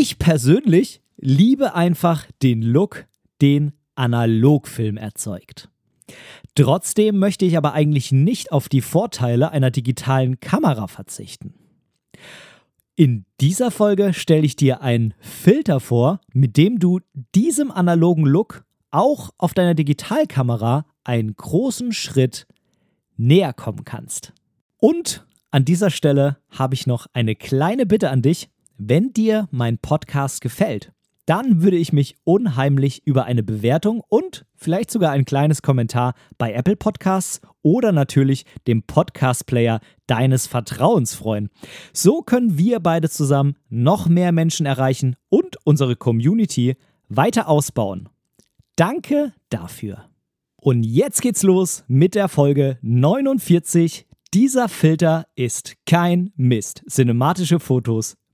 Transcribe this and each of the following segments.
Ich persönlich liebe einfach den Look, den Analogfilm erzeugt. Trotzdem möchte ich aber eigentlich nicht auf die Vorteile einer digitalen Kamera verzichten. In dieser Folge stelle ich dir einen Filter vor, mit dem du diesem analogen Look auch auf deiner Digitalkamera einen großen Schritt näher kommen kannst. Und an dieser Stelle habe ich noch eine kleine Bitte an dich. Wenn dir mein Podcast gefällt, dann würde ich mich unheimlich über eine Bewertung und vielleicht sogar ein kleines Kommentar bei Apple Podcasts oder natürlich dem Podcast-Player deines Vertrauens freuen. So können wir beide zusammen noch mehr Menschen erreichen und unsere Community weiter ausbauen. Danke dafür. Und jetzt geht's los mit der Folge 49. Dieser Filter ist kein Mist. Cinematische Fotos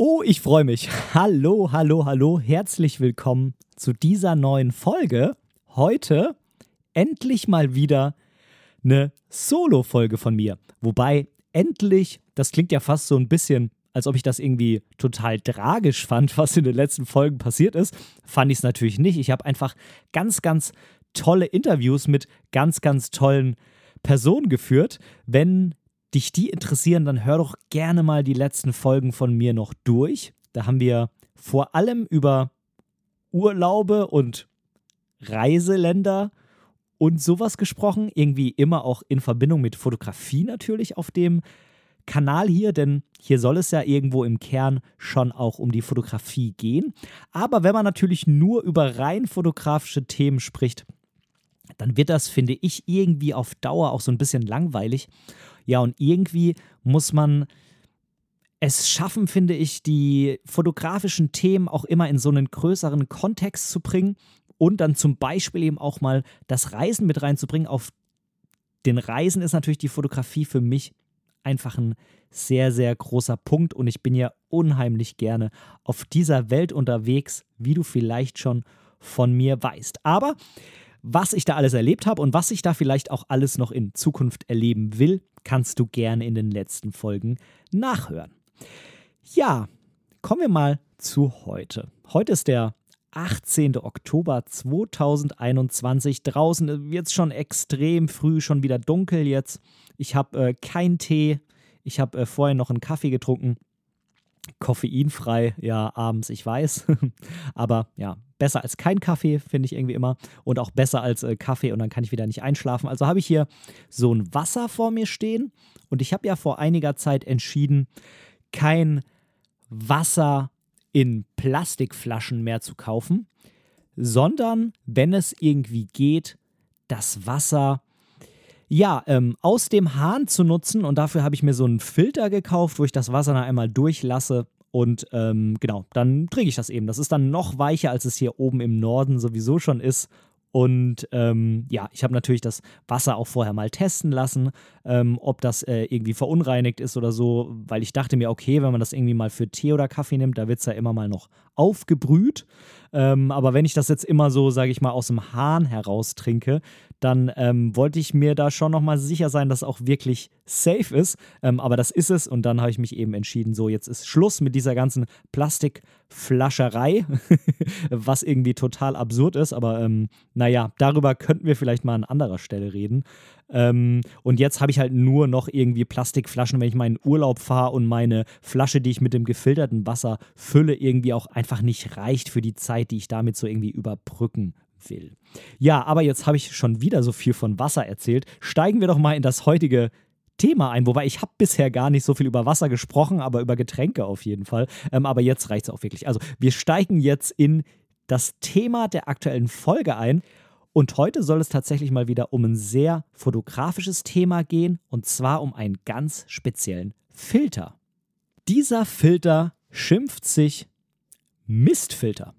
Oh, ich freue mich. Hallo, hallo, hallo. Herzlich willkommen zu dieser neuen Folge. Heute endlich mal wieder eine Solo-Folge von mir. Wobei endlich, das klingt ja fast so ein bisschen, als ob ich das irgendwie total tragisch fand, was in den letzten Folgen passiert ist. Fand ich es natürlich nicht. Ich habe einfach ganz, ganz tolle Interviews mit ganz, ganz tollen Personen geführt. Wenn dich die interessieren, dann hör doch gerne mal die letzten Folgen von mir noch durch. Da haben wir vor allem über Urlaube und Reiseländer und sowas gesprochen. Irgendwie immer auch in Verbindung mit Fotografie natürlich auf dem Kanal hier, denn hier soll es ja irgendwo im Kern schon auch um die Fotografie gehen. Aber wenn man natürlich nur über rein fotografische Themen spricht, dann wird das, finde ich, irgendwie auf Dauer auch so ein bisschen langweilig. Ja, und irgendwie muss man es schaffen, finde ich, die fotografischen Themen auch immer in so einen größeren Kontext zu bringen und dann zum Beispiel eben auch mal das Reisen mit reinzubringen. Auf den Reisen ist natürlich die Fotografie für mich einfach ein sehr, sehr großer Punkt und ich bin ja unheimlich gerne auf dieser Welt unterwegs, wie du vielleicht schon von mir weißt. Aber was ich da alles erlebt habe und was ich da vielleicht auch alles noch in Zukunft erleben will, kannst du gerne in den letzten Folgen nachhören. Ja, kommen wir mal zu heute. Heute ist der 18. Oktober 2021. Draußen wird es schon extrem früh, schon wieder dunkel jetzt. Ich habe äh, keinen Tee. Ich habe äh, vorher noch einen Kaffee getrunken. Koffeinfrei, ja, abends, ich weiß. Aber ja, besser als kein Kaffee, finde ich irgendwie immer. Und auch besser als äh, Kaffee und dann kann ich wieder nicht einschlafen. Also habe ich hier so ein Wasser vor mir stehen. Und ich habe ja vor einiger Zeit entschieden, kein Wasser in Plastikflaschen mehr zu kaufen, sondern wenn es irgendwie geht, das Wasser ja, ähm, aus dem Hahn zu nutzen. Und dafür habe ich mir so einen Filter gekauft, wo ich das Wasser dann einmal durchlasse. Und ähm, genau, dann trinke ich das eben. Das ist dann noch weicher, als es hier oben im Norden sowieso schon ist. Und ähm, ja, ich habe natürlich das Wasser auch vorher mal testen lassen, ähm, ob das äh, irgendwie verunreinigt ist oder so, weil ich dachte mir, okay, wenn man das irgendwie mal für Tee oder Kaffee nimmt, da wird es ja immer mal noch aufgebrüht. Ähm, aber wenn ich das jetzt immer so, sage ich mal, aus dem Hahn heraus trinke, dann ähm, wollte ich mir da schon nochmal sicher sein, dass auch wirklich safe ist. Ähm, aber das ist es und dann habe ich mich eben entschieden, so jetzt ist Schluss mit dieser ganzen Plastikflascherei, was irgendwie total absurd ist. Aber ähm, naja, darüber könnten wir vielleicht mal an anderer Stelle reden. Ähm, und jetzt habe ich halt nur noch irgendwie Plastikflaschen, wenn ich meinen Urlaub fahre und meine Flasche, die ich mit dem gefilterten Wasser fülle, irgendwie auch einfach nicht reicht für die Zeit, die ich damit so irgendwie überbrücken will. Ja, aber jetzt habe ich schon wieder so viel von Wasser erzählt. Steigen wir doch mal in das heutige Thema ein, wobei ich habe bisher gar nicht so viel über Wasser gesprochen, aber über Getränke auf jeden Fall. Ähm, aber jetzt reicht es auch wirklich. Also wir steigen jetzt in das Thema der aktuellen Folge ein. Und heute soll es tatsächlich mal wieder um ein sehr fotografisches Thema gehen, und zwar um einen ganz speziellen Filter. Dieser Filter schimpft sich Mistfilter.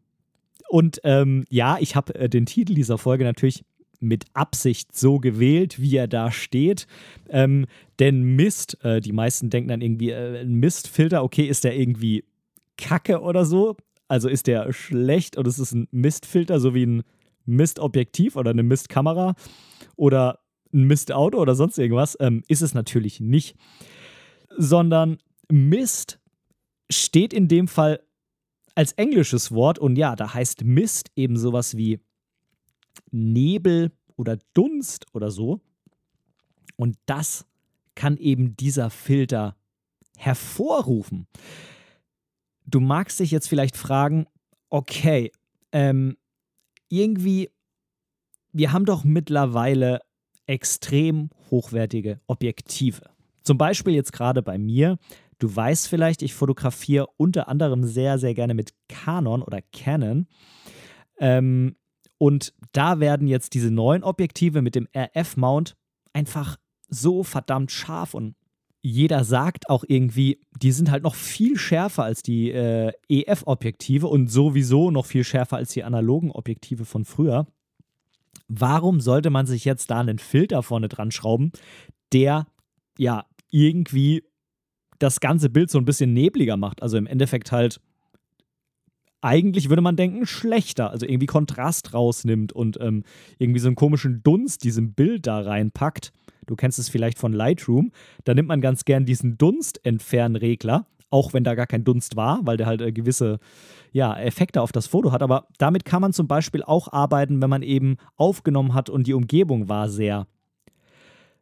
Und ähm, ja, ich habe äh, den Titel dieser Folge natürlich mit Absicht so gewählt, wie er da steht. Ähm, denn Mist, äh, die meisten denken dann irgendwie, äh, Mistfilter, okay, ist der irgendwie kacke oder so? Also ist der schlecht es ist ein Mistfilter, so wie ein Mistobjektiv oder eine Mistkamera oder ein Mistauto oder sonst irgendwas? Ähm, ist es natürlich nicht. Sondern Mist steht in dem Fall als englisches Wort und ja, da heißt Mist eben sowas wie Nebel oder Dunst oder so. Und das kann eben dieser Filter hervorrufen. Du magst dich jetzt vielleicht fragen, okay, ähm, irgendwie, wir haben doch mittlerweile extrem hochwertige Objektive. Zum Beispiel jetzt gerade bei mir. Du weißt vielleicht, ich fotografiere unter anderem sehr, sehr gerne mit Canon oder Canon. Ähm, und da werden jetzt diese neuen Objektive mit dem RF-Mount einfach so verdammt scharf und jeder sagt auch irgendwie, die sind halt noch viel schärfer als die äh, EF-Objektive und sowieso noch viel schärfer als die analogen Objektive von früher. Warum sollte man sich jetzt da einen Filter vorne dran schrauben, der ja irgendwie das ganze Bild so ein bisschen nebliger macht? Also im Endeffekt halt eigentlich würde man denken, schlechter, also irgendwie Kontrast rausnimmt und ähm, irgendwie so einen komischen Dunst diesem Bild da reinpackt. Du kennst es vielleicht von Lightroom. Da nimmt man ganz gern diesen Dunstentfernregler, auch wenn da gar kein Dunst war, weil der halt äh, gewisse ja, Effekte auf das Foto hat. Aber damit kann man zum Beispiel auch arbeiten, wenn man eben aufgenommen hat und die Umgebung war sehr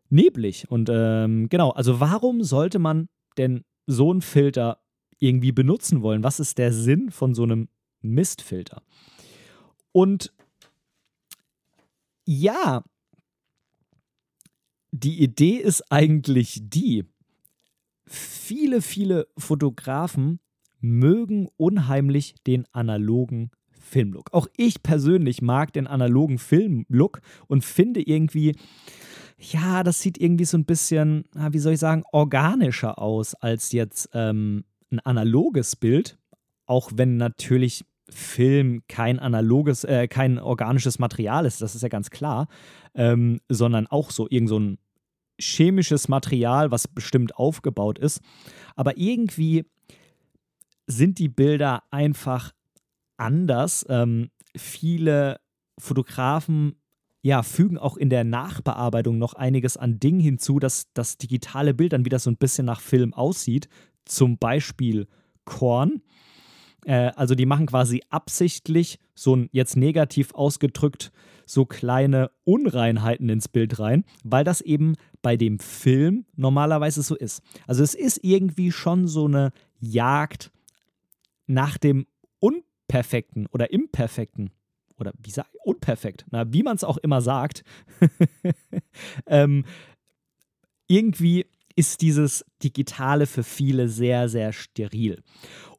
neblig. Und ähm, genau, also warum sollte man denn so einen Filter irgendwie benutzen wollen. Was ist der Sinn von so einem Mistfilter? Und ja, die Idee ist eigentlich die, viele, viele Fotografen mögen unheimlich den analogen Filmlook. Auch ich persönlich mag den analogen Filmlook und finde irgendwie, ja, das sieht irgendwie so ein bisschen, wie soll ich sagen, organischer aus als jetzt ähm, ein analoges Bild, auch wenn natürlich Film kein analoges, äh, kein organisches Material ist, das ist ja ganz klar, ähm, sondern auch so irgend so ein chemisches Material, was bestimmt aufgebaut ist. Aber irgendwie sind die Bilder einfach anders. Ähm, viele Fotografen ja, fügen auch in der Nachbearbeitung noch einiges an Dingen hinzu, dass das digitale Bild dann wieder so ein bisschen nach Film aussieht zum Beispiel Korn. Äh, also die machen quasi absichtlich so ein jetzt negativ ausgedrückt so kleine Unreinheiten ins Bild rein, weil das eben bei dem Film normalerweise so ist. Also es ist irgendwie schon so eine Jagd nach dem Unperfekten oder Imperfekten oder wie sag unperfekt, na, wie man es auch immer sagt, ähm, irgendwie ist dieses Digitale für viele sehr, sehr steril.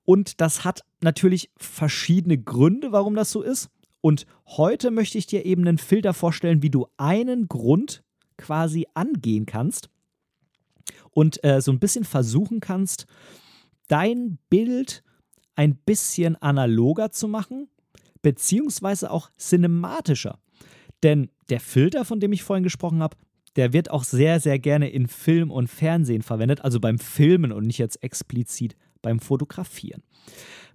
Und das hat natürlich verschiedene Gründe, warum das so ist. Und heute möchte ich dir eben einen Filter vorstellen, wie du einen Grund quasi angehen kannst und äh, so ein bisschen versuchen kannst, dein Bild ein bisschen analoger zu machen, beziehungsweise auch cinematischer. Denn der Filter, von dem ich vorhin gesprochen habe, der wird auch sehr, sehr gerne in Film und Fernsehen verwendet, also beim Filmen und nicht jetzt explizit beim Fotografieren.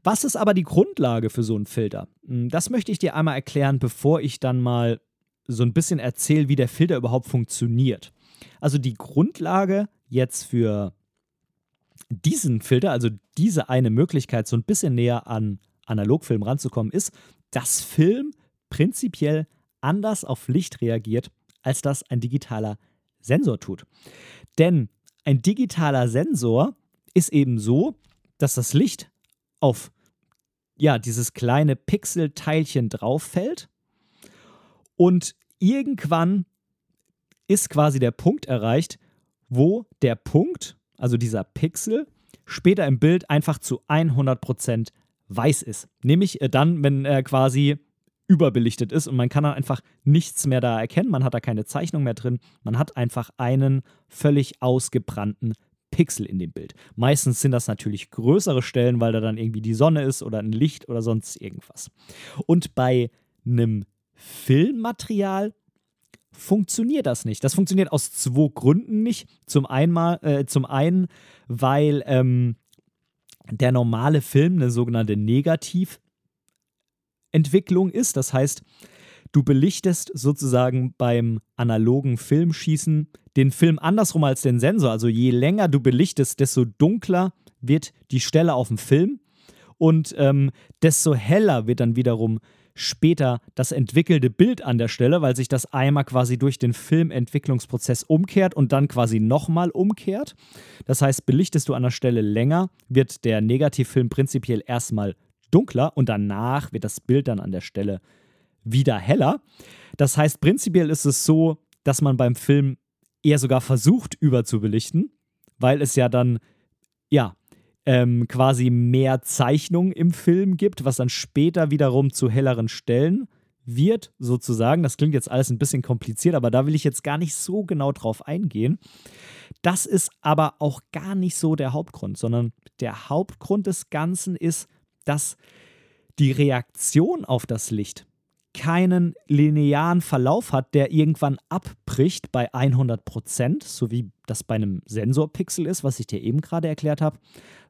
Was ist aber die Grundlage für so einen Filter? Hm, das möchte ich dir einmal erklären, bevor ich dann mal so ein bisschen erzähle, wie der Filter überhaupt funktioniert. Also die Grundlage jetzt für diesen Filter, also diese eine Möglichkeit, so ein bisschen näher an Analogfilm ranzukommen, ist, dass Film prinzipiell anders auf Licht reagiert als das ein digitaler Sensor tut. Denn ein digitaler Sensor ist eben so, dass das Licht auf ja, dieses kleine Pixelteilchen drauf fällt und irgendwann ist quasi der Punkt erreicht, wo der Punkt, also dieser Pixel, später im Bild einfach zu 100% weiß ist. Nämlich äh, dann, wenn er quasi überbelichtet ist und man kann dann einfach nichts mehr da erkennen, man hat da keine Zeichnung mehr drin, man hat einfach einen völlig ausgebrannten Pixel in dem Bild. Meistens sind das natürlich größere Stellen, weil da dann irgendwie die Sonne ist oder ein Licht oder sonst irgendwas. Und bei einem Filmmaterial funktioniert das nicht. Das funktioniert aus zwei Gründen nicht. Zum, einmal, äh, zum einen, weil ähm, der normale Film eine sogenannte Negativentwicklung ist. Das heißt, du belichtest sozusagen beim analogen Filmschießen den Film andersrum als den Sensor. Also je länger du belichtest, desto dunkler wird die Stelle auf dem Film und ähm, desto heller wird dann wiederum später das entwickelte Bild an der Stelle, weil sich das einmal quasi durch den Filmentwicklungsprozess umkehrt und dann quasi nochmal umkehrt. Das heißt, belichtest du an der Stelle länger, wird der Negativfilm prinzipiell erstmal dunkler und danach wird das Bild dann an der Stelle wieder heller. Das heißt, prinzipiell ist es so, dass man beim Film eher sogar versucht überzubelichten, weil es ja dann, ja, ähm, quasi mehr Zeichnung im Film gibt, was dann später wiederum zu helleren Stellen wird, sozusagen. Das klingt jetzt alles ein bisschen kompliziert, aber da will ich jetzt gar nicht so genau drauf eingehen. Das ist aber auch gar nicht so der Hauptgrund, sondern der Hauptgrund des Ganzen ist, dass die Reaktion auf das Licht keinen linearen Verlauf hat, der irgendwann abbricht bei 100 Prozent, so wie das bei einem Sensorpixel ist, was ich dir eben gerade erklärt habe,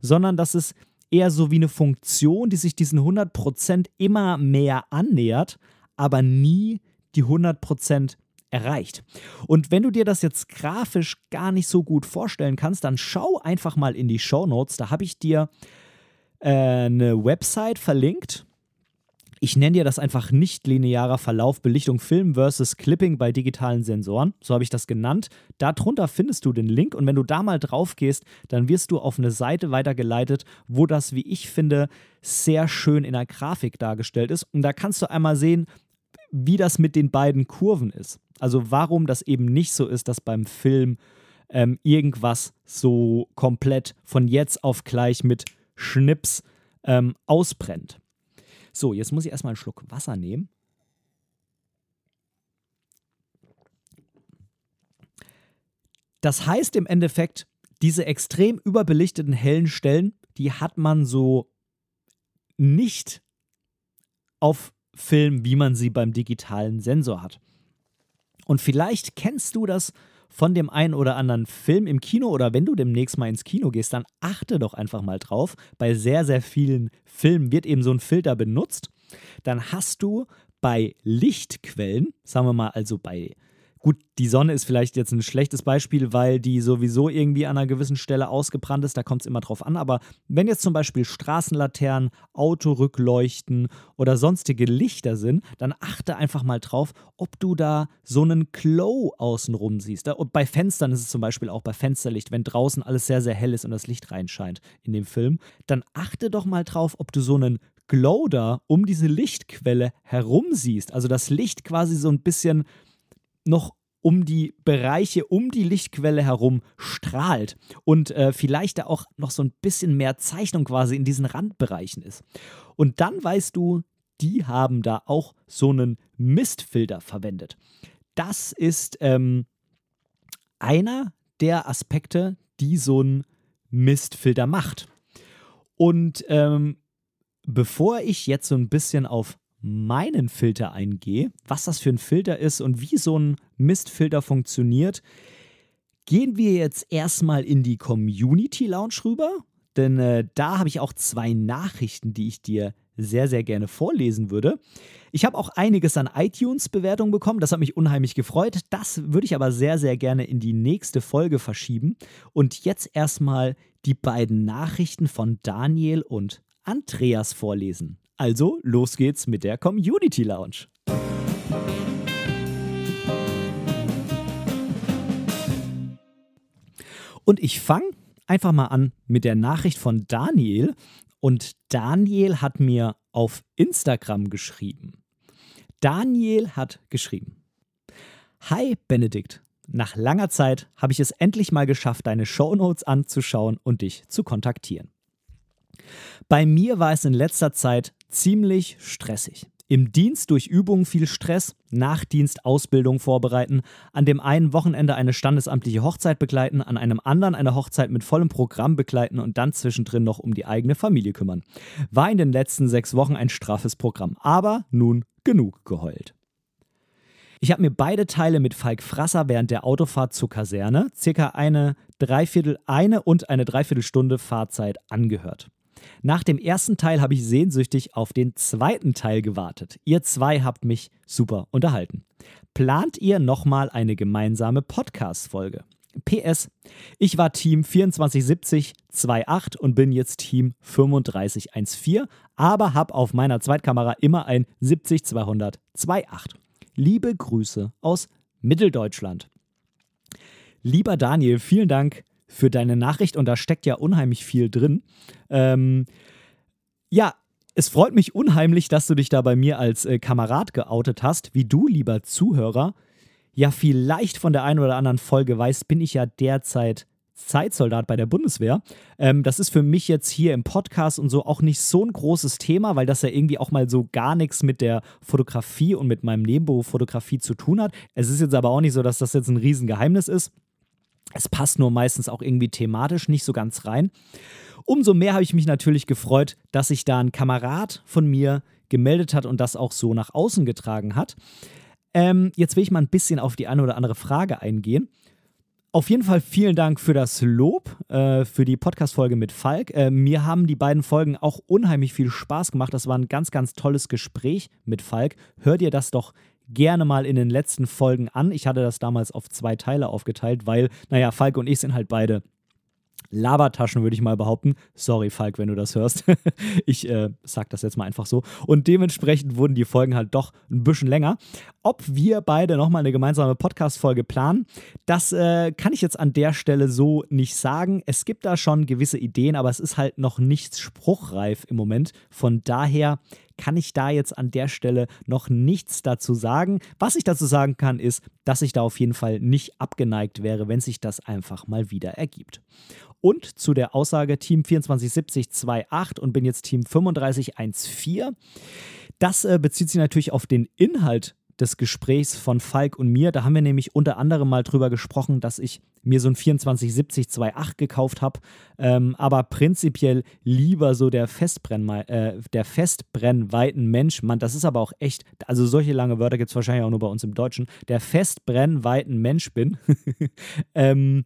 sondern dass es eher so wie eine Funktion, die sich diesen 100 Prozent immer mehr annähert, aber nie die 100 Prozent erreicht. Und wenn du dir das jetzt grafisch gar nicht so gut vorstellen kannst, dann schau einfach mal in die Show Notes. Da habe ich dir äh, eine Website verlinkt ich nenne dir das einfach nicht linearer Verlauf Belichtung Film versus Clipping bei digitalen Sensoren. So habe ich das genannt. Darunter findest du den Link und wenn du da mal drauf gehst, dann wirst du auf eine Seite weitergeleitet, wo das, wie ich finde, sehr schön in der Grafik dargestellt ist. Und da kannst du einmal sehen, wie das mit den beiden Kurven ist. Also warum das eben nicht so ist, dass beim Film ähm, irgendwas so komplett von jetzt auf gleich mit Schnips ähm, ausbrennt. So, jetzt muss ich erstmal einen Schluck Wasser nehmen. Das heißt im Endeffekt, diese extrem überbelichteten hellen Stellen, die hat man so nicht auf Film, wie man sie beim digitalen Sensor hat. Und vielleicht kennst du das von dem einen oder anderen Film im Kino oder wenn du demnächst mal ins Kino gehst, dann achte doch einfach mal drauf. Bei sehr, sehr vielen Filmen wird eben so ein Filter benutzt. Dann hast du bei Lichtquellen, sagen wir mal also bei Gut, die Sonne ist vielleicht jetzt ein schlechtes Beispiel, weil die sowieso irgendwie an einer gewissen Stelle ausgebrannt ist. Da kommt es immer drauf an. Aber wenn jetzt zum Beispiel Straßenlaternen, Autorückleuchten oder sonstige Lichter sind, dann achte einfach mal drauf, ob du da so einen Glow außenrum siehst. Und bei Fenstern ist es zum Beispiel auch bei Fensterlicht, wenn draußen alles sehr, sehr hell ist und das Licht reinscheint in dem Film, dann achte doch mal drauf, ob du so einen Glow da um diese Lichtquelle herum siehst. Also das Licht quasi so ein bisschen noch um die Bereiche um die Lichtquelle herum strahlt und äh, vielleicht da auch noch so ein bisschen mehr Zeichnung quasi in diesen Randbereichen ist. Und dann weißt du, die haben da auch so einen Mistfilter verwendet. Das ist ähm, einer der Aspekte, die so ein Mistfilter macht. Und ähm, bevor ich jetzt so ein bisschen auf meinen Filter eingehe, was das für ein Filter ist und wie so ein Mistfilter funktioniert, gehen wir jetzt erstmal in die Community Lounge rüber, denn äh, da habe ich auch zwei Nachrichten, die ich dir sehr, sehr gerne vorlesen würde. Ich habe auch einiges an iTunes-Bewertungen bekommen, das hat mich unheimlich gefreut. Das würde ich aber sehr, sehr gerne in die nächste Folge verschieben. Und jetzt erstmal die beiden Nachrichten von Daniel und Andreas vorlesen. Also, los geht's mit der Community Lounge. Und ich fange einfach mal an mit der Nachricht von Daniel. Und Daniel hat mir auf Instagram geschrieben. Daniel hat geschrieben. Hi Benedikt, nach langer Zeit habe ich es endlich mal geschafft, deine Shownotes anzuschauen und dich zu kontaktieren. Bei mir war es in letzter Zeit ziemlich stressig. Im Dienst durch Übungen viel Stress, nach Dienst Ausbildung vorbereiten, an dem einen Wochenende eine standesamtliche Hochzeit begleiten, an einem anderen eine Hochzeit mit vollem Programm begleiten und dann zwischendrin noch um die eigene Familie kümmern. War in den letzten sechs Wochen ein straffes Programm, aber nun genug geheult. Ich habe mir beide Teile mit Falk Frasser während der Autofahrt zur Kaserne, circa eine Dreiviertel, eine und eine Dreiviertelstunde Fahrzeit angehört. Nach dem ersten Teil habe ich sehnsüchtig auf den zweiten Teil gewartet. Ihr zwei habt mich super unterhalten. Plant ihr nochmal eine gemeinsame Podcast-Folge? PS, ich war Team 247028 und bin jetzt Team 3514, aber habe auf meiner Zweitkamera immer ein 70200 28. Liebe Grüße aus Mitteldeutschland. Lieber Daniel, vielen Dank für deine Nachricht und da steckt ja unheimlich viel drin. Ähm, ja, es freut mich unheimlich, dass du dich da bei mir als äh, Kamerad geoutet hast. Wie du, lieber Zuhörer, ja vielleicht von der einen oder anderen Folge weißt, bin ich ja derzeit Zeitsoldat bei der Bundeswehr. Ähm, das ist für mich jetzt hier im Podcast und so auch nicht so ein großes Thema, weil das ja irgendwie auch mal so gar nichts mit der Fotografie und mit meinem Nebenberuf Fotografie zu tun hat. Es ist jetzt aber auch nicht so, dass das jetzt ein Riesengeheimnis ist. Es passt nur meistens auch irgendwie thematisch nicht so ganz rein. Umso mehr habe ich mich natürlich gefreut, dass sich da ein Kamerad von mir gemeldet hat und das auch so nach außen getragen hat. Ähm, jetzt will ich mal ein bisschen auf die eine oder andere Frage eingehen. Auf jeden Fall vielen Dank für das Lob, äh, für die Podcast-Folge mit Falk. Äh, mir haben die beiden Folgen auch unheimlich viel Spaß gemacht. Das war ein ganz, ganz tolles Gespräch mit Falk. Hört ihr das doch gerne mal in den letzten Folgen an. Ich hatte das damals auf zwei Teile aufgeteilt, weil, naja, Falk und ich sind halt beide Labertaschen, würde ich mal behaupten. Sorry, Falk, wenn du das hörst. ich äh, sag das jetzt mal einfach so. Und dementsprechend wurden die Folgen halt doch ein bisschen länger. Ob wir beide nochmal eine gemeinsame Podcast-Folge planen, das äh, kann ich jetzt an der Stelle so nicht sagen. Es gibt da schon gewisse Ideen, aber es ist halt noch nichts spruchreif im Moment. Von daher kann ich da jetzt an der Stelle noch nichts dazu sagen. Was ich dazu sagen kann, ist, dass ich da auf jeden Fall nicht abgeneigt wäre, wenn sich das einfach mal wieder ergibt. Und zu der Aussage Team 247028 und bin jetzt Team 3514. Das äh, bezieht sich natürlich auf den Inhalt des Gesprächs von Falk und mir. Da haben wir nämlich unter anderem mal drüber gesprochen, dass ich mir so ein 2470-28 gekauft habe, ähm, aber prinzipiell lieber so der, Festbrenn, äh, der festbrennweiten Mensch, Mann, das ist aber auch echt, also solche lange Wörter gibt es wahrscheinlich auch nur bei uns im Deutschen, der festbrennweiten Mensch bin. ähm,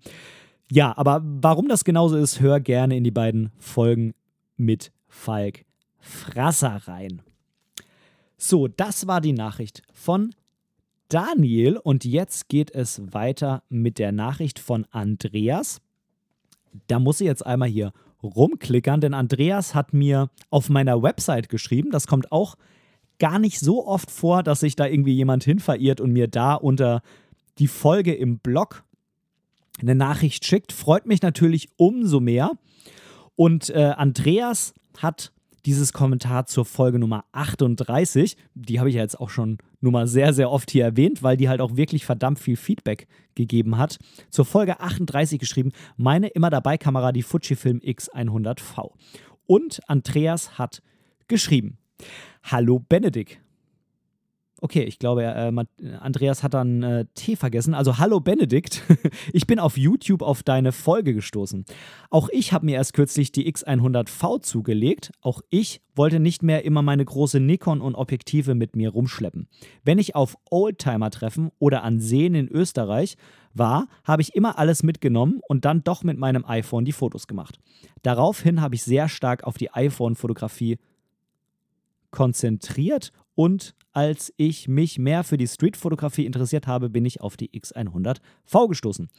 ja, aber warum das genauso ist, hör gerne in die beiden Folgen mit Falk Frasser rein. So, das war die Nachricht von Daniel und jetzt geht es weiter mit der Nachricht von Andreas. Da muss ich jetzt einmal hier rumklickern, denn Andreas hat mir auf meiner Website geschrieben. Das kommt auch gar nicht so oft vor, dass sich da irgendwie jemand hin verirrt und mir da unter die Folge im Blog eine Nachricht schickt. Freut mich natürlich umso mehr. Und äh, Andreas hat dieses Kommentar zur Folge Nummer 38. Die habe ich ja jetzt auch schon nur mal sehr, sehr oft hier erwähnt, weil die halt auch wirklich verdammt viel Feedback gegeben hat. Zur Folge 38 geschrieben, meine immer dabei Kamera, die Fujifilm X100V. Und Andreas hat geschrieben, Hallo Benedikt, Okay, ich glaube, äh, Andreas hat dann äh, T vergessen. Also hallo Benedikt, ich bin auf YouTube auf deine Folge gestoßen. Auch ich habe mir erst kürzlich die X100V zugelegt. Auch ich wollte nicht mehr immer meine große Nikon und Objektive mit mir rumschleppen. Wenn ich auf Oldtimer-Treffen oder an Seen in Österreich war, habe ich immer alles mitgenommen und dann doch mit meinem iPhone die Fotos gemacht. Daraufhin habe ich sehr stark auf die iPhone-Fotografie konzentriert und als ich mich mehr für die Streetfotografie interessiert habe, bin ich auf die X100V gestoßen.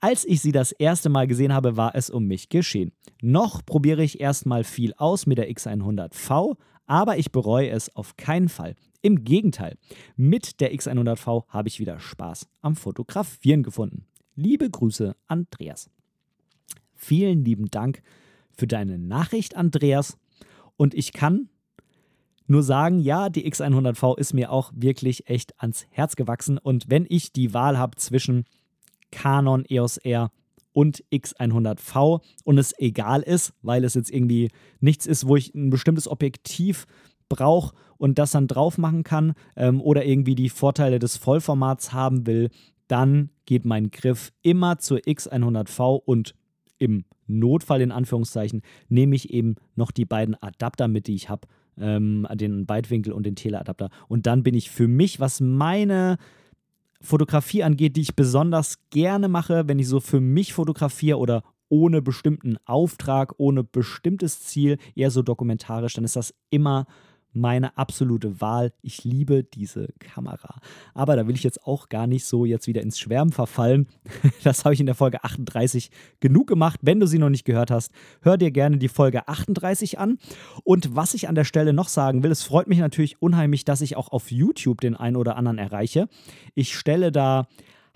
Als ich sie das erste Mal gesehen habe, war es um mich geschehen. Noch probiere ich erstmal viel aus mit der X100V, aber ich bereue es auf keinen Fall. Im Gegenteil, mit der X100V habe ich wieder Spaß am Fotografieren gefunden. Liebe Grüße, Andreas. Vielen lieben Dank für deine Nachricht, Andreas. Und ich kann nur sagen, ja, die X100V ist mir auch wirklich echt ans Herz gewachsen. Und wenn ich die Wahl habe zwischen Canon EOS R und X100V und es egal ist, weil es jetzt irgendwie nichts ist, wo ich ein bestimmtes Objektiv brauche und das dann drauf machen kann ähm, oder irgendwie die Vorteile des Vollformats haben will, dann geht mein Griff immer zur X100V und im Notfall in Anführungszeichen nehme ich eben noch die beiden Adapter mit, die ich habe, ähm, den Weitwinkel und den Teleadapter. Und dann bin ich für mich, was meine Fotografie angeht, die ich besonders gerne mache, wenn ich so für mich fotografiere oder ohne bestimmten Auftrag, ohne bestimmtes Ziel, eher so dokumentarisch, dann ist das immer meine absolute Wahl. Ich liebe diese Kamera. Aber da will ich jetzt auch gar nicht so jetzt wieder ins Schwärmen verfallen. Das habe ich in der Folge 38 genug gemacht. Wenn du sie noch nicht gehört hast, hör dir gerne die Folge 38 an. Und was ich an der Stelle noch sagen will, es freut mich natürlich unheimlich, dass ich auch auf YouTube den einen oder anderen erreiche. Ich stelle da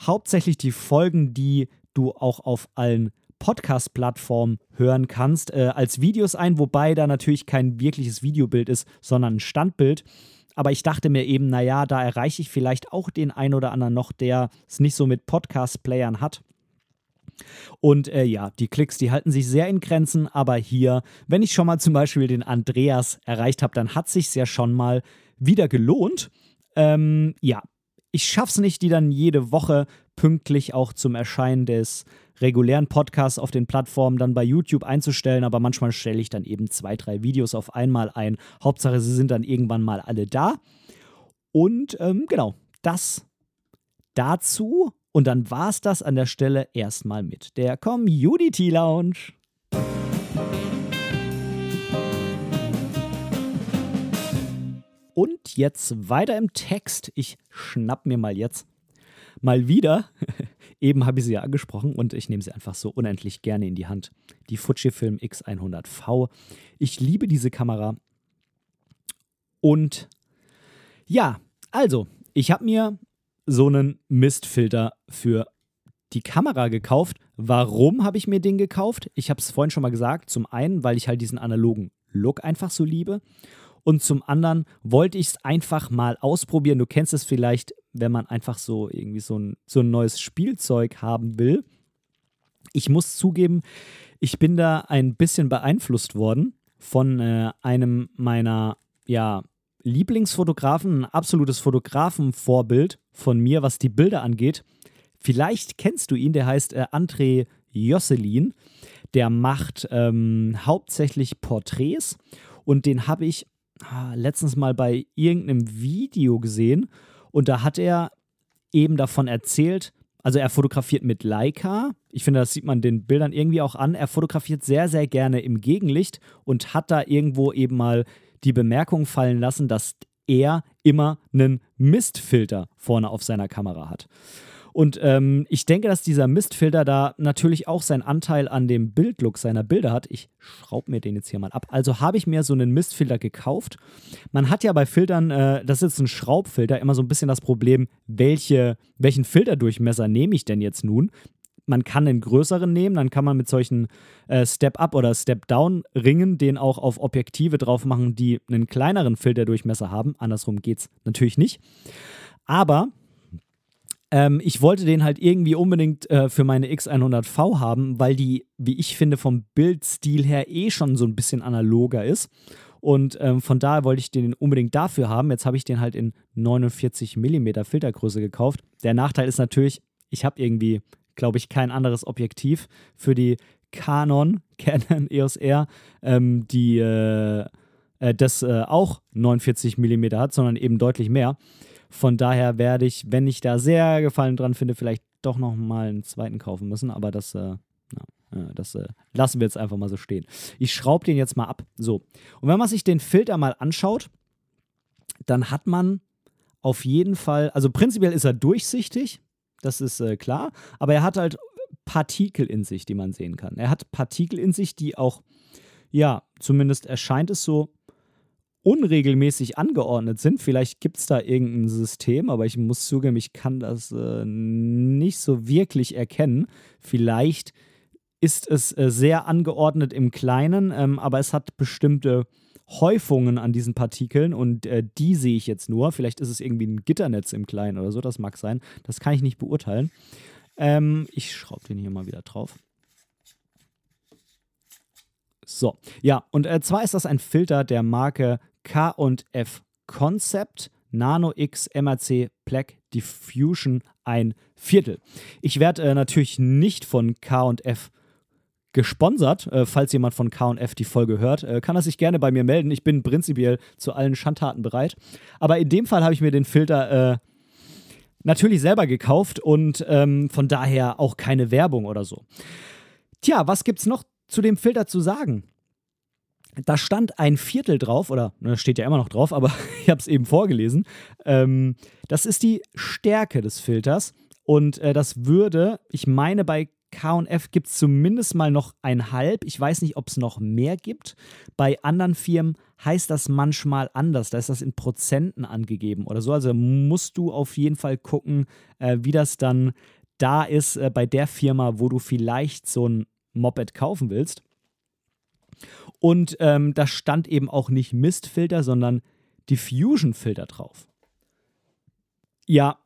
hauptsächlich die Folgen, die du auch auf allen Podcast-Plattform hören kannst, äh, als Videos ein, wobei da natürlich kein wirkliches Videobild ist, sondern ein Standbild. Aber ich dachte mir eben, naja, da erreiche ich vielleicht auch den einen oder anderen noch, der es nicht so mit Podcast-Playern hat. Und äh, ja, die Klicks, die halten sich sehr in Grenzen, aber hier, wenn ich schon mal zum Beispiel den Andreas erreicht habe, dann hat sich ja schon mal wieder gelohnt. Ähm, ja, ich schaffe es nicht, die dann jede Woche pünktlich auch zum Erscheinen des regulären Podcasts auf den Plattformen dann bei YouTube einzustellen, aber manchmal stelle ich dann eben zwei, drei Videos auf einmal ein. Hauptsache, sie sind dann irgendwann mal alle da. Und ähm, genau, das dazu. Und dann war es das an der Stelle erstmal mit der Community Lounge. Und jetzt weiter im Text. Ich schnapp mir mal jetzt mal wieder Eben habe ich sie ja angesprochen und ich nehme sie einfach so unendlich gerne in die Hand. Die Fujifilm X100V. Ich liebe diese Kamera. Und ja, also, ich habe mir so einen Mistfilter für die Kamera gekauft. Warum habe ich mir den gekauft? Ich habe es vorhin schon mal gesagt. Zum einen, weil ich halt diesen analogen Look einfach so liebe. Und zum anderen wollte ich es einfach mal ausprobieren. Du kennst es vielleicht, wenn man einfach so irgendwie so ein, so ein neues Spielzeug haben will. Ich muss zugeben, ich bin da ein bisschen beeinflusst worden von äh, einem meiner ja, Lieblingsfotografen, ein absolutes Fotografenvorbild von mir, was die Bilder angeht. Vielleicht kennst du ihn, der heißt äh, André Josselin. Der macht ähm, hauptsächlich Porträts und den habe ich letztens mal bei irgendeinem Video gesehen und da hat er eben davon erzählt, also er fotografiert mit Leica. Ich finde, das sieht man den Bildern irgendwie auch an. Er fotografiert sehr, sehr gerne im Gegenlicht und hat da irgendwo eben mal die Bemerkung fallen lassen, dass er immer einen Mistfilter vorne auf seiner Kamera hat. Und ähm, ich denke, dass dieser Mistfilter da natürlich auch seinen Anteil an dem Bildlook seiner Bilder hat. Ich schraube mir den jetzt hier mal ab. Also habe ich mir so einen Mistfilter gekauft. Man hat ja bei Filtern, äh, das ist jetzt ein Schraubfilter, immer so ein bisschen das Problem, welche, welchen Filterdurchmesser nehme ich denn jetzt nun? man kann einen größeren nehmen, dann kann man mit solchen äh, Step-Up oder Step-Down-Ringen den auch auf Objektive drauf machen, die einen kleineren Filterdurchmesser haben. Andersrum geht es natürlich nicht. Aber ähm, ich wollte den halt irgendwie unbedingt äh, für meine X100V haben, weil die, wie ich finde, vom Bildstil her eh schon so ein bisschen analoger ist. Und ähm, von daher wollte ich den unbedingt dafür haben. Jetzt habe ich den halt in 49 mm Filtergröße gekauft. Der Nachteil ist natürlich, ich habe irgendwie, glaube ich, kein anderes Objektiv für die Canon, Canon EOS R, ähm, die äh, äh, das äh, auch 49 mm hat, sondern eben deutlich mehr. Von daher werde ich, wenn ich da sehr Gefallen dran finde, vielleicht doch noch mal einen zweiten kaufen müssen. Aber das, äh, na, das äh, lassen wir jetzt einfach mal so stehen. Ich schraube den jetzt mal ab. So. Und wenn man sich den Filter mal anschaut, dann hat man auf jeden Fall, also prinzipiell ist er durchsichtig, das ist äh, klar, aber er hat halt Partikel in sich, die man sehen kann. Er hat Partikel in sich, die auch, ja, zumindest erscheint es so, unregelmäßig angeordnet sind. Vielleicht gibt es da irgendein System, aber ich muss zugeben, ich kann das äh, nicht so wirklich erkennen. Vielleicht ist es äh, sehr angeordnet im Kleinen, ähm, aber es hat bestimmte Häufungen an diesen Partikeln und äh, die sehe ich jetzt nur. Vielleicht ist es irgendwie ein Gitternetz im Kleinen oder so, das mag sein. Das kann ich nicht beurteilen. Ähm, ich schraube den hier mal wieder drauf. So, ja, und äh, zwar ist das ein Filter der Marke K&F Concept Nano X MRC Black Diffusion ein Viertel. Ich werde äh, natürlich nicht von K&F gesponsert. Äh, falls jemand von K&F die Folge hört, äh, kann er sich gerne bei mir melden. Ich bin prinzipiell zu allen Schandtaten bereit. Aber in dem Fall habe ich mir den Filter äh, natürlich selber gekauft und ähm, von daher auch keine Werbung oder so. Tja, was gibt's noch zu dem Filter zu sagen? Da stand ein Viertel drauf, oder ne, steht ja immer noch drauf, aber ich habe es eben vorgelesen. Ähm, das ist die Stärke des Filters. Und äh, das würde, ich meine, bei KF gibt es zumindest mal noch ein halb. Ich weiß nicht, ob es noch mehr gibt. Bei anderen Firmen heißt das manchmal anders. Da ist das in Prozenten angegeben oder so. Also musst du auf jeden Fall gucken, äh, wie das dann da ist äh, bei der Firma, wo du vielleicht so ein Moped kaufen willst. Und ähm, da stand eben auch nicht Mistfilter, sondern Diffusion-Filter drauf. Ja,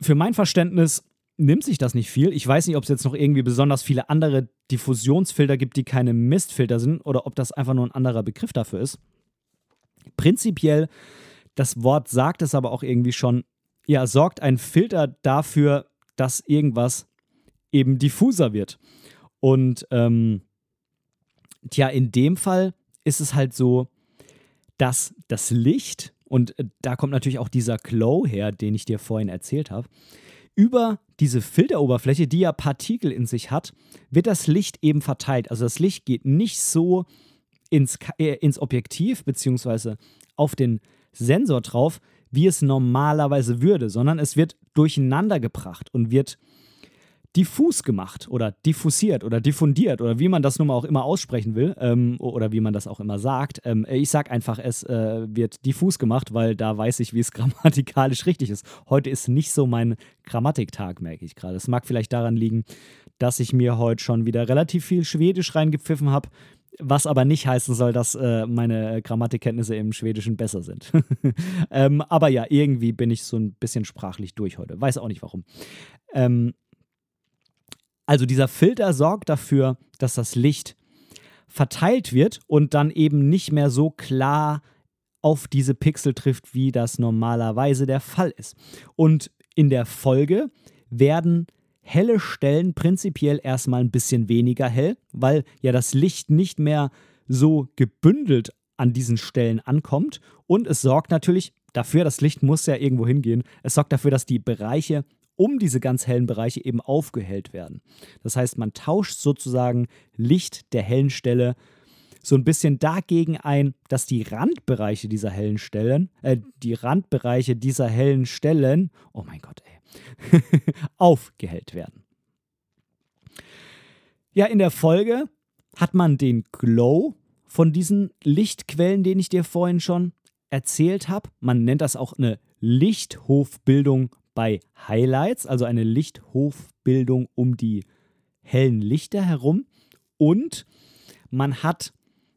für mein Verständnis nimmt sich das nicht viel. Ich weiß nicht, ob es jetzt noch irgendwie besonders viele andere Diffusionsfilter gibt, die keine Mistfilter sind oder ob das einfach nur ein anderer Begriff dafür ist. Prinzipiell, das Wort sagt es aber auch irgendwie schon, ja, sorgt ein Filter dafür, dass irgendwas eben diffuser wird. Und ähm, tja, in dem Fall ist es halt so, dass das Licht, und äh, da kommt natürlich auch dieser Glow her, den ich dir vorhin erzählt habe, über diese Filteroberfläche, die ja Partikel in sich hat, wird das Licht eben verteilt. Also das Licht geht nicht so ins, äh, ins Objektiv bzw. auf den Sensor drauf, wie es normalerweise würde, sondern es wird durcheinander gebracht und wird diffus gemacht oder diffusiert oder diffundiert oder wie man das nun mal auch immer aussprechen will ähm, oder wie man das auch immer sagt. Ähm, ich sage einfach, es äh, wird diffus gemacht, weil da weiß ich, wie es grammatikalisch richtig ist. Heute ist nicht so mein Grammatiktag, merke ich gerade. Es mag vielleicht daran liegen, dass ich mir heute schon wieder relativ viel Schwedisch reingepfiffen habe. Was aber nicht heißen soll, dass äh, meine Grammatikkenntnisse im Schwedischen besser sind. ähm, aber ja, irgendwie bin ich so ein bisschen sprachlich durch heute. Weiß auch nicht warum. Ähm, also dieser Filter sorgt dafür, dass das Licht verteilt wird und dann eben nicht mehr so klar auf diese Pixel trifft, wie das normalerweise der Fall ist. Und in der Folge werden helle Stellen prinzipiell erstmal ein bisschen weniger hell, weil ja das Licht nicht mehr so gebündelt an diesen Stellen ankommt. Und es sorgt natürlich dafür, das Licht muss ja irgendwo hingehen, es sorgt dafür, dass die Bereiche um diese ganz hellen Bereiche eben aufgehellt werden. Das heißt, man tauscht sozusagen Licht der hellen Stelle so ein bisschen dagegen ein, dass die Randbereiche dieser hellen Stellen, äh, die Randbereiche dieser hellen Stellen, oh mein Gott, ey, aufgehellt werden. Ja, in der Folge hat man den Glow von diesen Lichtquellen, den ich dir vorhin schon erzählt habe. Man nennt das auch eine Lichthofbildung bei Highlights, also eine Lichthofbildung um die hellen Lichter herum. Und man hat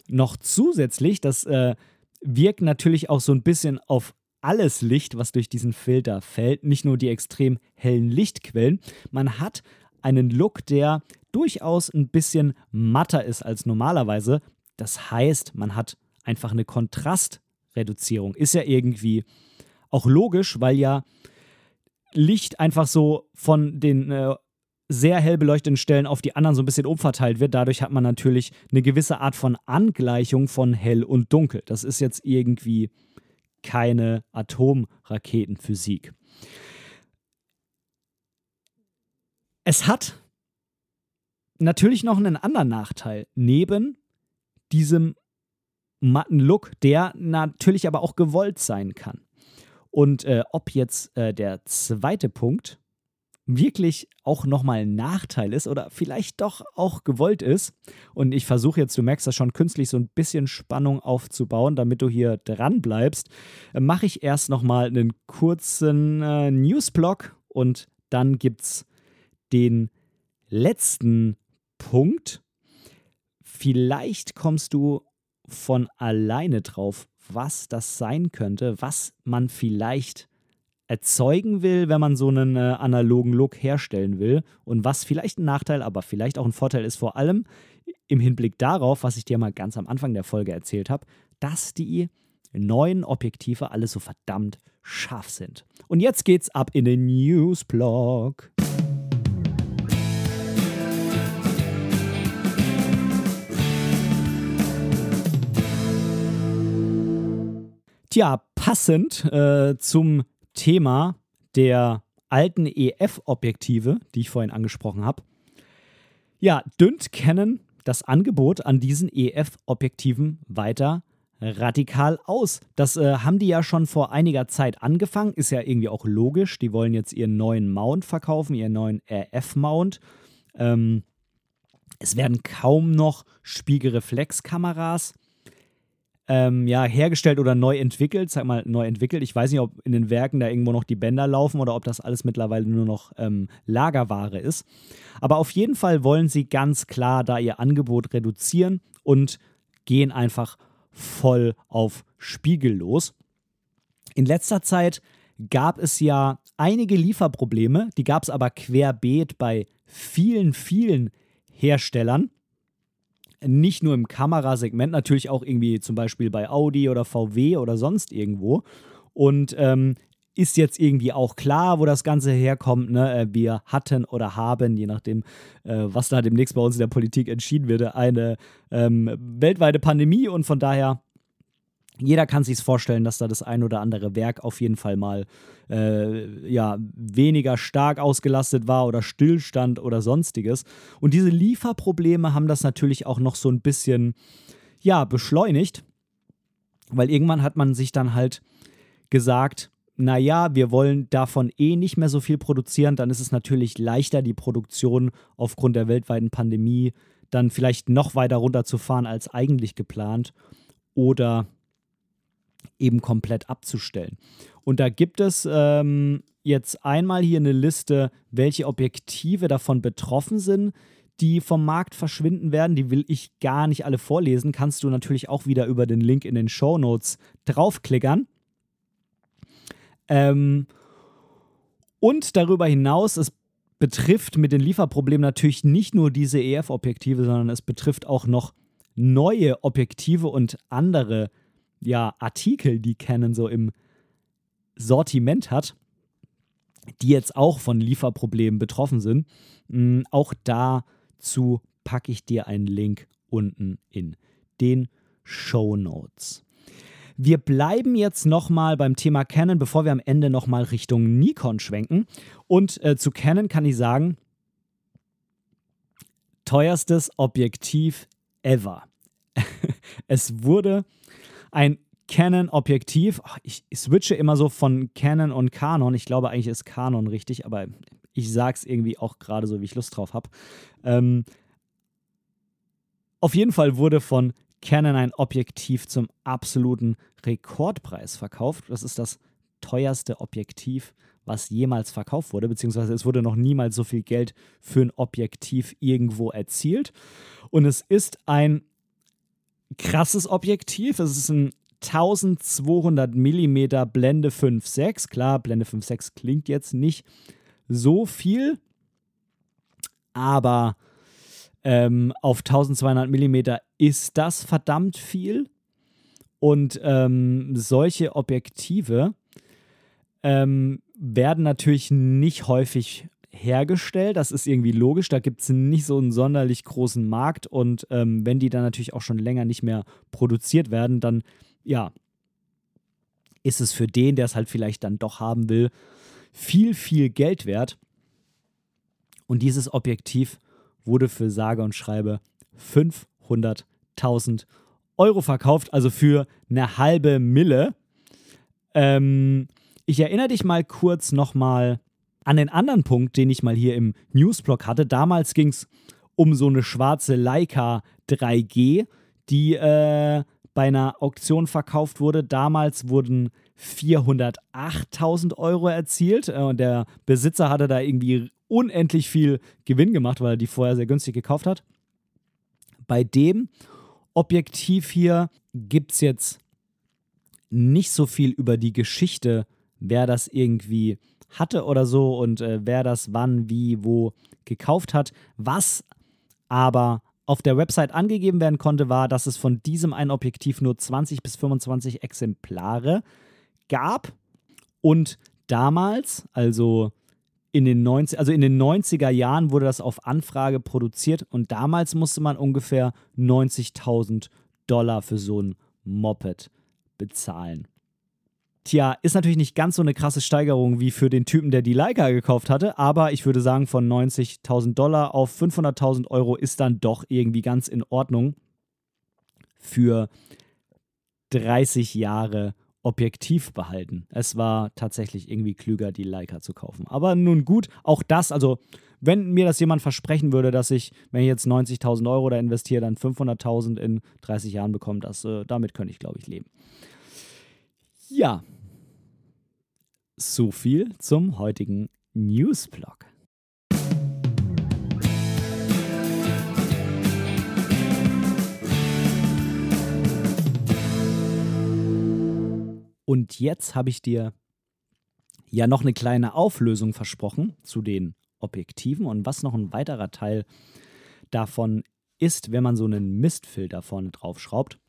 noch zusätzlich, das äh, wirkt natürlich auch so ein bisschen auf alles Licht, was durch diesen Filter fällt, nicht nur die extrem hellen Lichtquellen. Man hat einen Look, der durchaus ein bisschen matter ist als normalerweise. Das heißt, man hat einfach eine Kontrastreduzierung. Ist ja irgendwie auch logisch, weil ja Licht einfach so von den äh, sehr hell beleuchteten Stellen auf die anderen so ein bisschen umverteilt wird. Dadurch hat man natürlich eine gewisse Art von Angleichung von hell und dunkel. Das ist jetzt irgendwie keine Atomraketenphysik. Es hat natürlich noch einen anderen Nachteil. Neben diesem matten Look, der natürlich aber auch gewollt sein kann. Und äh, ob jetzt äh, der zweite Punkt wirklich auch nochmal ein Nachteil ist oder vielleicht doch auch gewollt ist. Und ich versuche jetzt, du merkst das schon, künstlich so ein bisschen Spannung aufzubauen, damit du hier dran bleibst, äh, mache ich erst nochmal einen kurzen äh, Newsblock und dann gibt es den letzten Punkt. Vielleicht kommst du von alleine drauf, was das sein könnte, was man vielleicht erzeugen will, wenn man so einen äh, analogen Look herstellen will und was vielleicht ein Nachteil, aber vielleicht auch ein Vorteil ist, vor allem im Hinblick darauf, was ich dir mal ganz am Anfang der Folge erzählt habe, dass die neuen Objektive alle so verdammt scharf sind. Und jetzt geht's ab in den Newsblog. Tja, passend äh, zum Thema der alten EF-Objektive, die ich vorhin angesprochen habe. Ja, dünnt Canon das Angebot an diesen EF-Objektiven weiter radikal aus. Das äh, haben die ja schon vor einiger Zeit angefangen, ist ja irgendwie auch logisch. Die wollen jetzt ihren neuen Mount verkaufen, ihren neuen RF-Mount. Ähm, es werden kaum noch Spiegelreflexkameras ähm, ja, hergestellt oder neu entwickelt. Sag mal, neu entwickelt. Ich weiß nicht, ob in den Werken da irgendwo noch die Bänder laufen oder ob das alles mittlerweile nur noch ähm, Lagerware ist. Aber auf jeden Fall wollen sie ganz klar da ihr Angebot reduzieren und gehen einfach voll auf Spiegel los. In letzter Zeit gab es ja einige Lieferprobleme, die gab es aber querbeet bei vielen, vielen Herstellern. Nicht nur im Kamerasegment, natürlich auch irgendwie zum Beispiel bei Audi oder VW oder sonst irgendwo. Und ähm, ist jetzt irgendwie auch klar, wo das Ganze herkommt. Ne? Äh, wir hatten oder haben, je nachdem, äh, was da demnächst bei uns in der Politik entschieden wird, eine ähm, weltweite Pandemie und von daher. Jeder kann sich vorstellen, dass da das ein oder andere Werk auf jeden Fall mal äh, ja, weniger stark ausgelastet war oder Stillstand oder sonstiges. Und diese Lieferprobleme haben das natürlich auch noch so ein bisschen ja, beschleunigt, weil irgendwann hat man sich dann halt gesagt, naja, wir wollen davon eh nicht mehr so viel produzieren, dann ist es natürlich leichter, die Produktion aufgrund der weltweiten Pandemie dann vielleicht noch weiter runterzufahren als eigentlich geplant oder eben komplett abzustellen. Und da gibt es ähm, jetzt einmal hier eine Liste, welche Objektive davon betroffen sind, die vom Markt verschwinden werden. Die will ich gar nicht alle vorlesen. Kannst du natürlich auch wieder über den Link in den Show Notes draufklickern. Ähm, und darüber hinaus, es betrifft mit den Lieferproblemen natürlich nicht nur diese EF-Objektive, sondern es betrifft auch noch neue Objektive und andere ja, Artikel, die Canon so im Sortiment hat, die jetzt auch von Lieferproblemen betroffen sind. Mm, auch dazu packe ich dir einen Link unten in den Show Notes. Wir bleiben jetzt nochmal beim Thema Canon, bevor wir am Ende nochmal Richtung Nikon schwenken. Und äh, zu Canon kann ich sagen, teuerstes Objektiv ever. es wurde ein Canon-Objektiv. Ich switche immer so von Canon und Canon. Ich glaube, eigentlich ist Canon richtig, aber ich sage es irgendwie auch gerade so, wie ich Lust drauf habe. Ähm, auf jeden Fall wurde von Canon ein Objektiv zum absoluten Rekordpreis verkauft. Das ist das teuerste Objektiv, was jemals verkauft wurde, beziehungsweise es wurde noch niemals so viel Geld für ein Objektiv irgendwo erzielt. Und es ist ein krasses Objektiv. Es ist ein 1200 mm Blende 5.6. Klar, Blende 5.6 klingt jetzt nicht so viel, aber ähm, auf 1200 mm ist das verdammt viel. Und ähm, solche Objektive ähm, werden natürlich nicht häufig hergestellt. Das ist irgendwie logisch. Da gibt es nicht so einen sonderlich großen Markt. Und ähm, wenn die dann natürlich auch schon länger nicht mehr produziert werden, dann ja, ist es für den, der es halt vielleicht dann doch haben will, viel, viel Geld wert. Und dieses Objektiv wurde für sage und schreibe 500.000 Euro verkauft, also für eine halbe Mille. Ähm, ich erinnere dich mal kurz nochmal an den anderen Punkt, den ich mal hier im Newsblog hatte. Damals ging es um so eine schwarze Leica 3G, die äh, bei einer Auktion verkauft wurde. Damals wurden 408.000 Euro erzielt äh, und der Besitzer hatte da irgendwie unendlich viel Gewinn gemacht, weil er die vorher sehr günstig gekauft hat. Bei dem Objektiv hier gibt es jetzt nicht so viel über die Geschichte, wer das irgendwie hatte oder so und äh, wer das wann, wie, wo gekauft hat. Was aber auf der Website angegeben werden konnte, war, dass es von diesem einen Objektiv nur 20 bis 25 Exemplare gab. Und damals, also in den 90, also in den 90er Jahren wurde das auf Anfrage produziert und damals musste man ungefähr 90.000 Dollar für so ein Moped bezahlen. Tja, ist natürlich nicht ganz so eine krasse Steigerung wie für den Typen, der die Leica gekauft hatte, aber ich würde sagen, von 90.000 Dollar auf 500.000 Euro ist dann doch irgendwie ganz in Ordnung für 30 Jahre Objektiv behalten. Es war tatsächlich irgendwie klüger, die Leica zu kaufen. Aber nun gut, auch das, also wenn mir das jemand versprechen würde, dass ich, wenn ich jetzt 90.000 Euro da investiere, dann 500.000 in 30 Jahren bekomme, das, äh, damit könnte ich, glaube ich, leben. Ja, so viel zum heutigen Newsblog. Und jetzt habe ich dir ja noch eine kleine Auflösung versprochen zu den Objektiven und was noch ein weiterer Teil davon ist, wenn man so einen Mistfilter vorne drauf schraubt.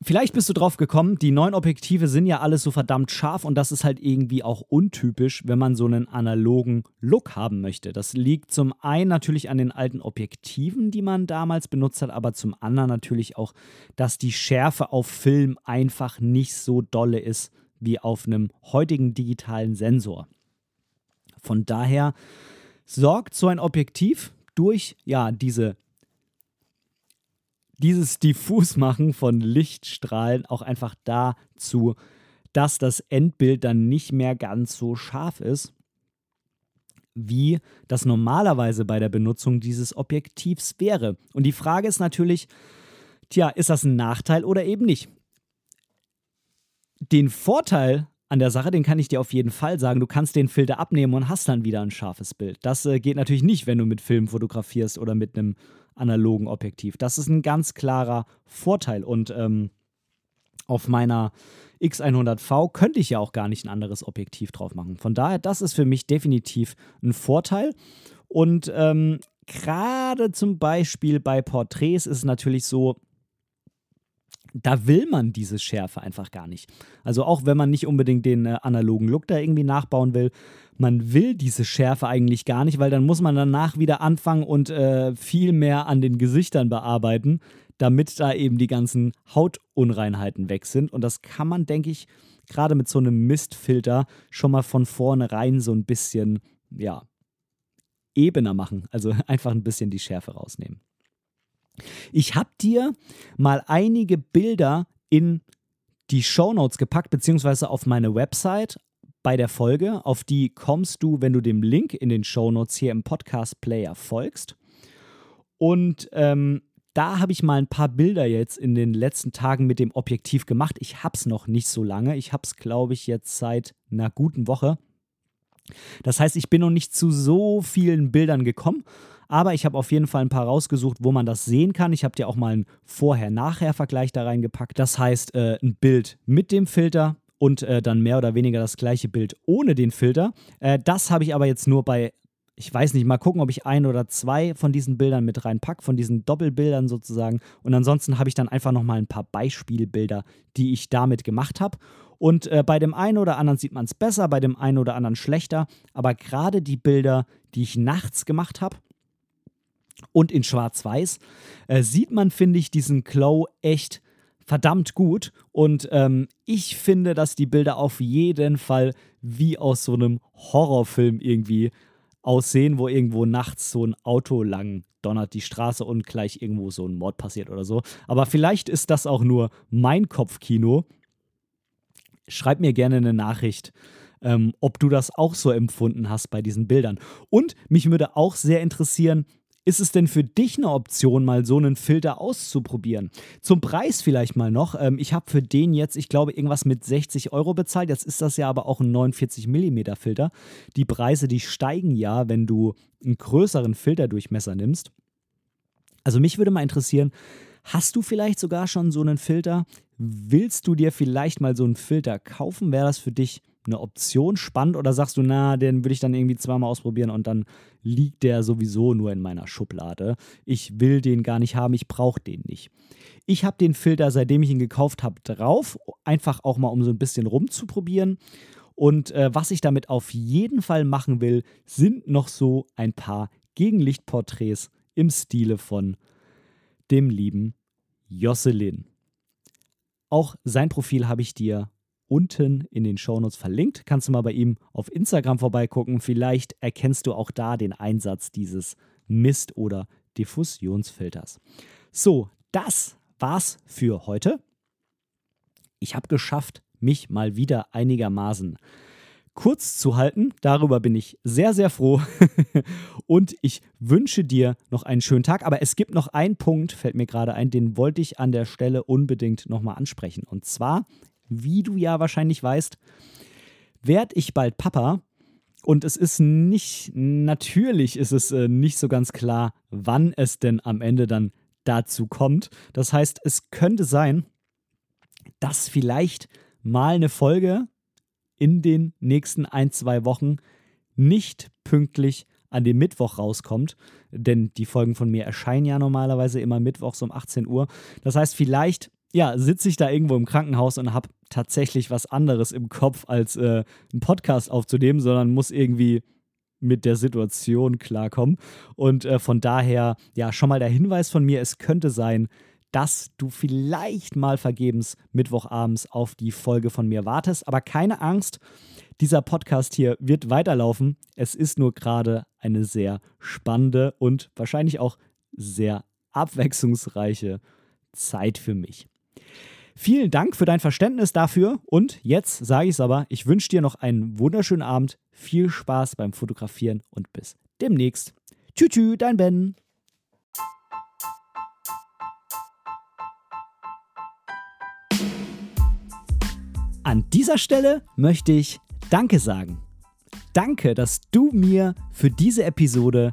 Vielleicht bist du drauf gekommen, die neuen Objektive sind ja alles so verdammt scharf und das ist halt irgendwie auch untypisch, wenn man so einen analogen Look haben möchte. Das liegt zum einen natürlich an den alten Objektiven, die man damals benutzt hat, aber zum anderen natürlich auch, dass die Schärfe auf Film einfach nicht so dolle ist wie auf einem heutigen digitalen Sensor. Von daher sorgt so ein Objektiv durch ja diese dieses Diffusmachen von Lichtstrahlen auch einfach dazu, dass das Endbild dann nicht mehr ganz so scharf ist, wie das normalerweise bei der Benutzung dieses Objektivs wäre. Und die Frage ist natürlich, tja, ist das ein Nachteil oder eben nicht? Den Vorteil an der Sache, den kann ich dir auf jeden Fall sagen. Du kannst den Filter abnehmen und hast dann wieder ein scharfes Bild. Das äh, geht natürlich nicht, wenn du mit Film fotografierst oder mit einem analogen Objektiv. Das ist ein ganz klarer Vorteil. Und ähm, auf meiner X100V könnte ich ja auch gar nicht ein anderes Objektiv drauf machen. Von daher, das ist für mich definitiv ein Vorteil. Und ähm, gerade zum Beispiel bei Porträts ist es natürlich so, da will man diese Schärfe einfach gar nicht. Also auch wenn man nicht unbedingt den äh, analogen Look da irgendwie nachbauen will, man will diese Schärfe eigentlich gar nicht, weil dann muss man danach wieder anfangen und äh, viel mehr an den Gesichtern bearbeiten, damit da eben die ganzen Hautunreinheiten weg sind. Und das kann man, denke ich, gerade mit so einem Mistfilter schon mal von vornherein so ein bisschen, ja, ebener machen. Also einfach ein bisschen die Schärfe rausnehmen. Ich habe dir mal einige Bilder in die Show Notes gepackt, beziehungsweise auf meine Website bei der Folge. Auf die kommst du, wenn du dem Link in den Show Notes hier im Podcast-Player folgst. Und ähm, da habe ich mal ein paar Bilder jetzt in den letzten Tagen mit dem Objektiv gemacht. Ich habe es noch nicht so lange. Ich habe es, glaube ich, jetzt seit einer guten Woche. Das heißt, ich bin noch nicht zu so vielen Bildern gekommen, aber ich habe auf jeden Fall ein paar rausgesucht, wo man das sehen kann. Ich habe dir auch mal einen Vorher-Nachher-Vergleich da reingepackt. Das heißt, äh, ein Bild mit dem Filter und äh, dann mehr oder weniger das gleiche Bild ohne den Filter. Äh, das habe ich aber jetzt nur bei, ich weiß nicht, mal gucken, ob ich ein oder zwei von diesen Bildern mit reinpacke, von diesen Doppelbildern sozusagen. Und ansonsten habe ich dann einfach nochmal ein paar Beispielbilder, die ich damit gemacht habe. Und äh, bei dem einen oder anderen sieht man es besser, bei dem einen oder anderen schlechter. Aber gerade die Bilder, die ich nachts gemacht habe, und in Schwarz-Weiß, äh, sieht man, finde ich, diesen Glow echt verdammt gut. Und ähm, ich finde, dass die Bilder auf jeden Fall wie aus so einem Horrorfilm irgendwie aussehen, wo irgendwo nachts so ein Auto lang donnert die Straße und gleich irgendwo so ein Mord passiert oder so. Aber vielleicht ist das auch nur mein Kopfkino. Schreib mir gerne eine Nachricht, ähm, ob du das auch so empfunden hast bei diesen Bildern. Und mich würde auch sehr interessieren, ist es denn für dich eine Option, mal so einen Filter auszuprobieren? Zum Preis vielleicht mal noch. Ähm, ich habe für den jetzt, ich glaube, irgendwas mit 60 Euro bezahlt. Jetzt ist das ja aber auch ein 49 mm Filter. Die Preise, die steigen ja, wenn du einen größeren Filterdurchmesser nimmst. Also mich würde mal interessieren, hast du vielleicht sogar schon so einen Filter? Willst du dir vielleicht mal so einen Filter kaufen? Wäre das für dich eine Option spannend oder sagst du, na, den würde ich dann irgendwie zweimal ausprobieren und dann liegt der sowieso nur in meiner Schublade. Ich will den gar nicht haben, ich brauche den nicht. Ich habe den Filter, seitdem ich ihn gekauft habe, drauf, einfach auch mal um so ein bisschen rumzuprobieren. Und äh, was ich damit auf jeden Fall machen will, sind noch so ein paar Gegenlichtporträts im Stile von dem lieben Josselin. Auch sein Profil habe ich dir unten in den Shownotes verlinkt. Kannst du mal bei ihm auf Instagram vorbeigucken. Vielleicht erkennst du auch da den Einsatz dieses Mist- oder Diffusionsfilters. So, das war's für heute. Ich habe geschafft, mich mal wieder einigermaßen kurz zu halten. Darüber bin ich sehr, sehr froh. und ich wünsche dir noch einen schönen Tag. Aber es gibt noch einen Punkt, fällt mir gerade ein, den wollte ich an der Stelle unbedingt nochmal ansprechen. Und zwar, wie du ja wahrscheinlich weißt, werde ich bald Papa. Und es ist nicht, natürlich ist es äh, nicht so ganz klar, wann es denn am Ende dann dazu kommt. Das heißt, es könnte sein, dass vielleicht mal eine Folge in den nächsten ein, zwei Wochen nicht pünktlich an dem Mittwoch rauskommt, denn die Folgen von mir erscheinen ja normalerweise immer mittwochs um 18 Uhr. Das heißt, vielleicht ja, sitze ich da irgendwo im Krankenhaus und habe tatsächlich was anderes im Kopf, als äh, einen Podcast aufzunehmen, sondern muss irgendwie mit der Situation klarkommen. Und äh, von daher, ja, schon mal der Hinweis von mir, es könnte sein, dass du vielleicht mal vergebens Mittwochabends auf die Folge von mir wartest. Aber keine Angst, dieser Podcast hier wird weiterlaufen. Es ist nur gerade eine sehr spannende und wahrscheinlich auch sehr abwechslungsreiche Zeit für mich. Vielen Dank für dein Verständnis dafür und jetzt sage ich es aber, ich wünsche dir noch einen wunderschönen Abend, viel Spaß beim Fotografieren und bis demnächst. Tschüss, dein Ben. An dieser Stelle möchte ich Danke sagen. Danke, dass du mir für diese Episode